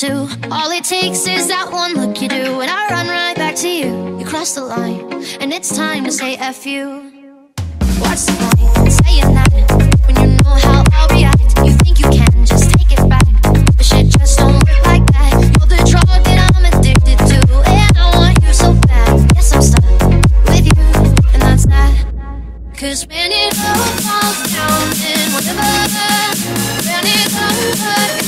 to. All it takes is that one look you do, and I run right back to you. You cross the line, and it's time to say F you. What's the point in saying that when you know how I'll react? You think you can just take it back, but shit just don't work like that. You're the drug that I'm addicted to, and I want you so bad. Yes, I'm stuck with you, and that's that. Cause when it all falls down, then whatever, when it's over.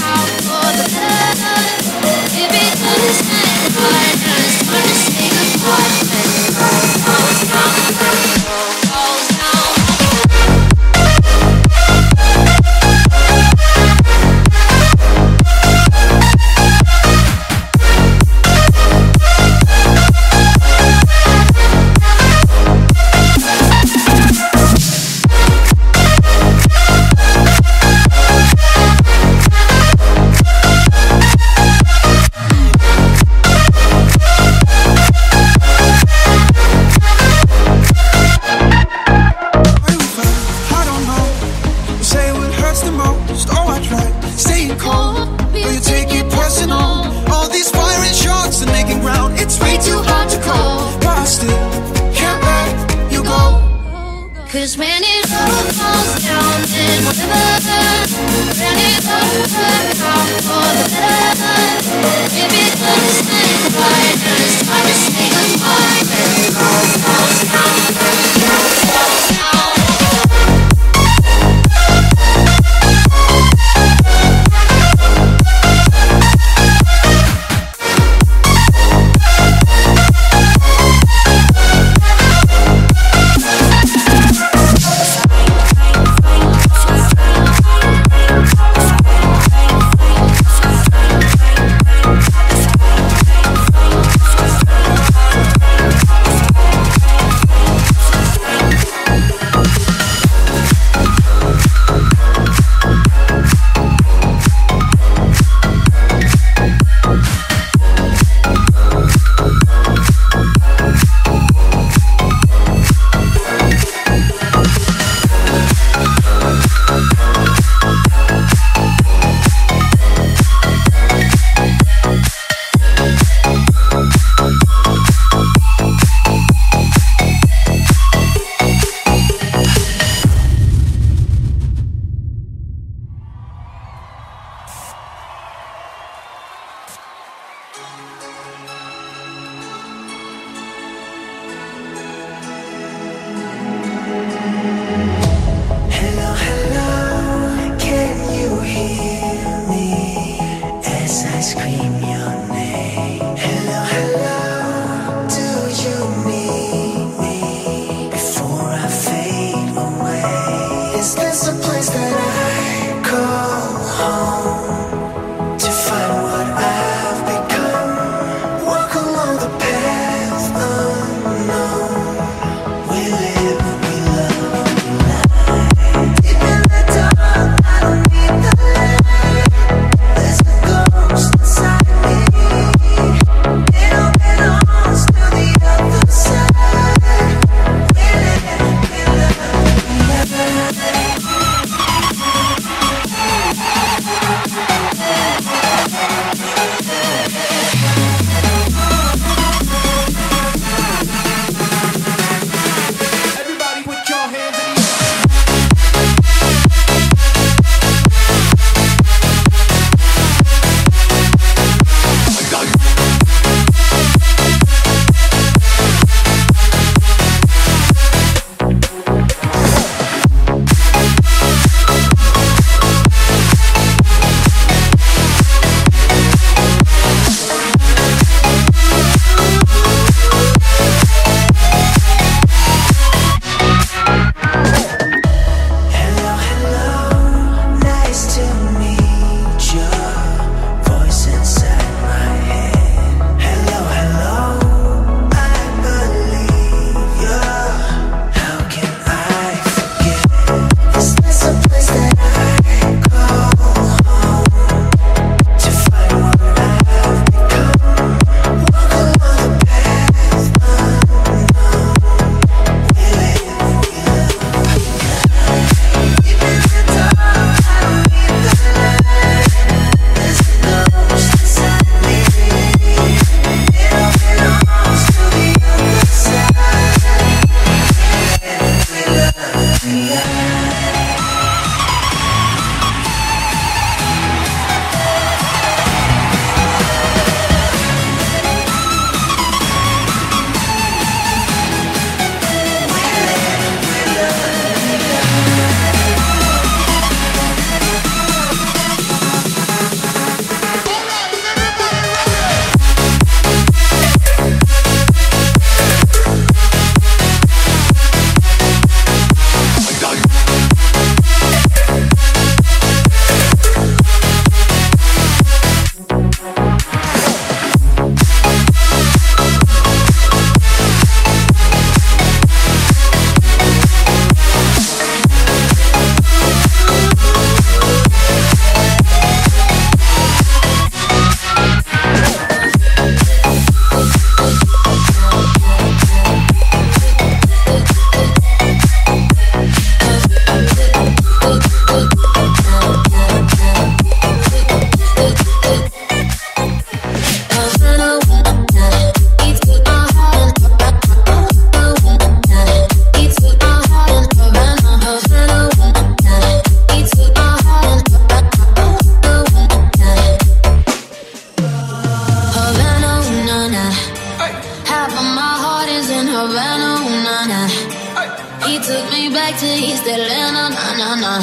Took me back to East Atlanta, nah, nah, nah.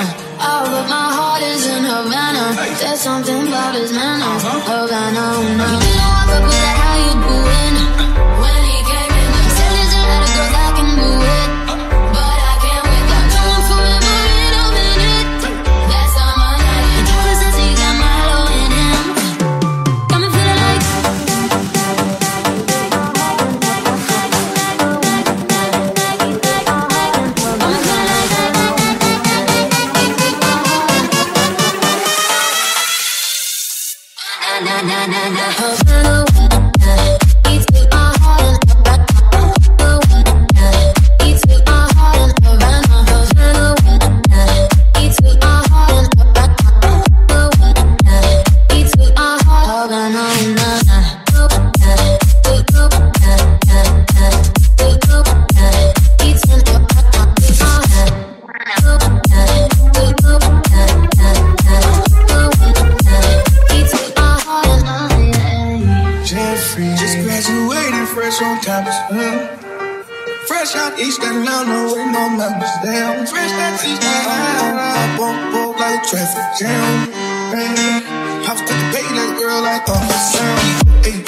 Uh, all of my heart is in Havana. There's something about his manner, Havana, ooh, nah. You know I fuck with that, how you doing? When I bump up like traffic jam. Man. Hops to the bait like girl like the sound. Hey.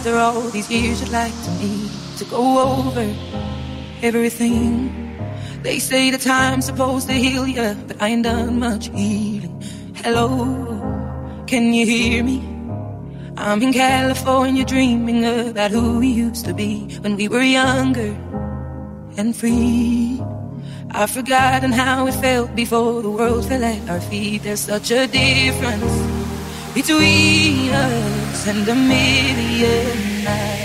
after all these years, you'd like to me to go over everything. They say the time's supposed to heal you, but I ain't done much healing. Hello, can you hear me? I'm in California dreaming about who we used to be when we were younger and free. I've forgotten how it felt before the world fell at our feet. There's such a difference between us and a million nights.